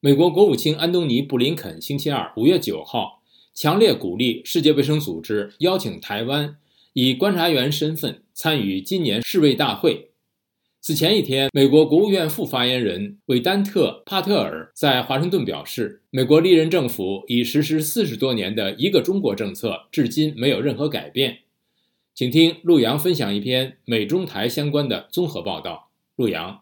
美国国务卿安东尼·布林肯星期二（五月九号）强烈鼓励世界卫生组织邀请台湾以观察员身份参与今年世卫大会。此前一天，美国国务院副发言人韦丹特·帕特尔在华盛顿表示，美国历任政府已实施四十多年的一个中国政策，至今没有任何改变。请听陆洋分享一篇美中台相关的综合报道。陆洋，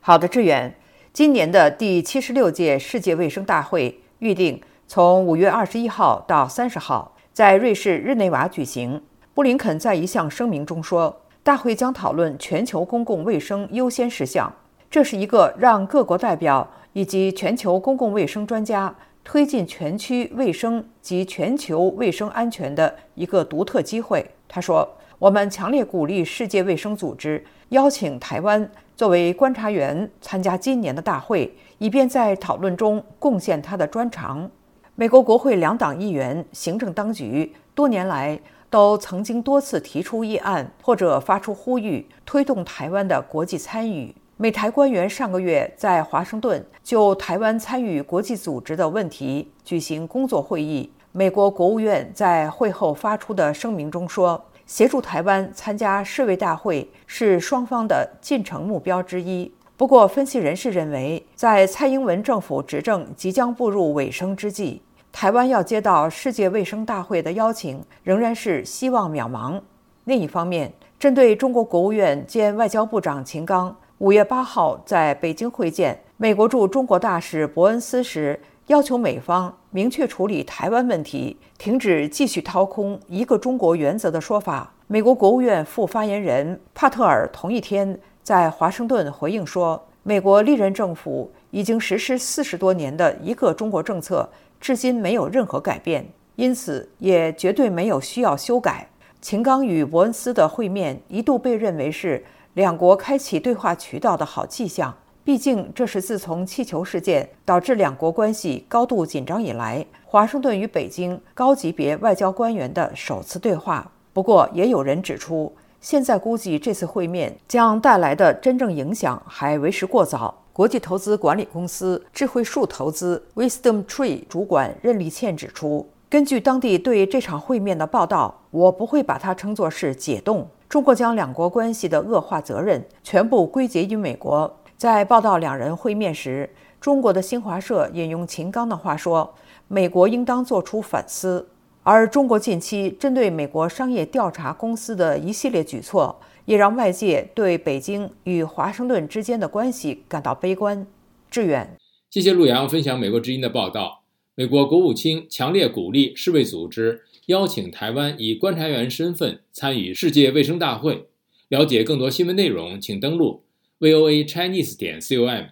好的，志远。今年的第七十六届世界卫生大会预定从五月二十一号到三十号在瑞士日内瓦举行。布林肯在一项声明中说，大会将讨论全球公共卫生优先事项，这是一个让各国代表以及全球公共卫生专家推进全区卫生及全球卫生安全的一个独特机会。他说：“我们强烈鼓励世界卫生组织邀请台湾作为观察员参加今年的大会，以便在讨论中贡献他的专长。”美国国会两党议员、行政当局多年来都曾经多次提出议案或者发出呼吁，推动台湾的国际参与。美台官员上个月在华盛顿就台湾参与国际组织的问题举行工作会议。美国国务院在会后发出的声明中说：“协助台湾参加世卫大会是双方的进程目标之一。”不过，分析人士认为，在蔡英文政府执政即将步入尾声之际，台湾要接到世界卫生大会的邀请，仍然是希望渺茫。另一方面，针对中国国务院兼外交部长秦刚五月八号在北京会见美国驻中国大使伯恩斯时，要求美方明确处理台湾问题，停止继续掏空一个中国原则的说法。美国国务院副发言人帕特尔同一天在华盛顿回应说：“美国历任政府已经实施四十多年的一个中国政策，至今没有任何改变，因此也绝对没有需要修改。”秦刚与伯恩斯的会面一度被认为是两国开启对话渠道的好迹象。毕竟，这是自从气球事件导致两国关系高度紧张以来，华盛顿与北京高级别外交官员的首次对话。不过，也有人指出，现在估计这次会面将带来的真正影响还为时过早。国际投资管理公司智慧树投资 （Wisdom Tree） 主管任立倩指出，根据当地对这场会面的报道，我不会把它称作是解冻。中国将两国关系的恶化责任全部归结于美国。在报道两人会面时，中国的新华社引用秦刚的话说：“美国应当做出反思。”而中国近期针对美国商业调查公司的一系列举措，也让外界对北京与华盛顿之间的关系感到悲观。志远，谢谢陆洋分享美国之音的报道。美国国务卿强烈鼓励世卫组织邀请台湾以观察员身份参与世界卫生大会。了解更多新闻内容，请登录。Voa chinese 点 com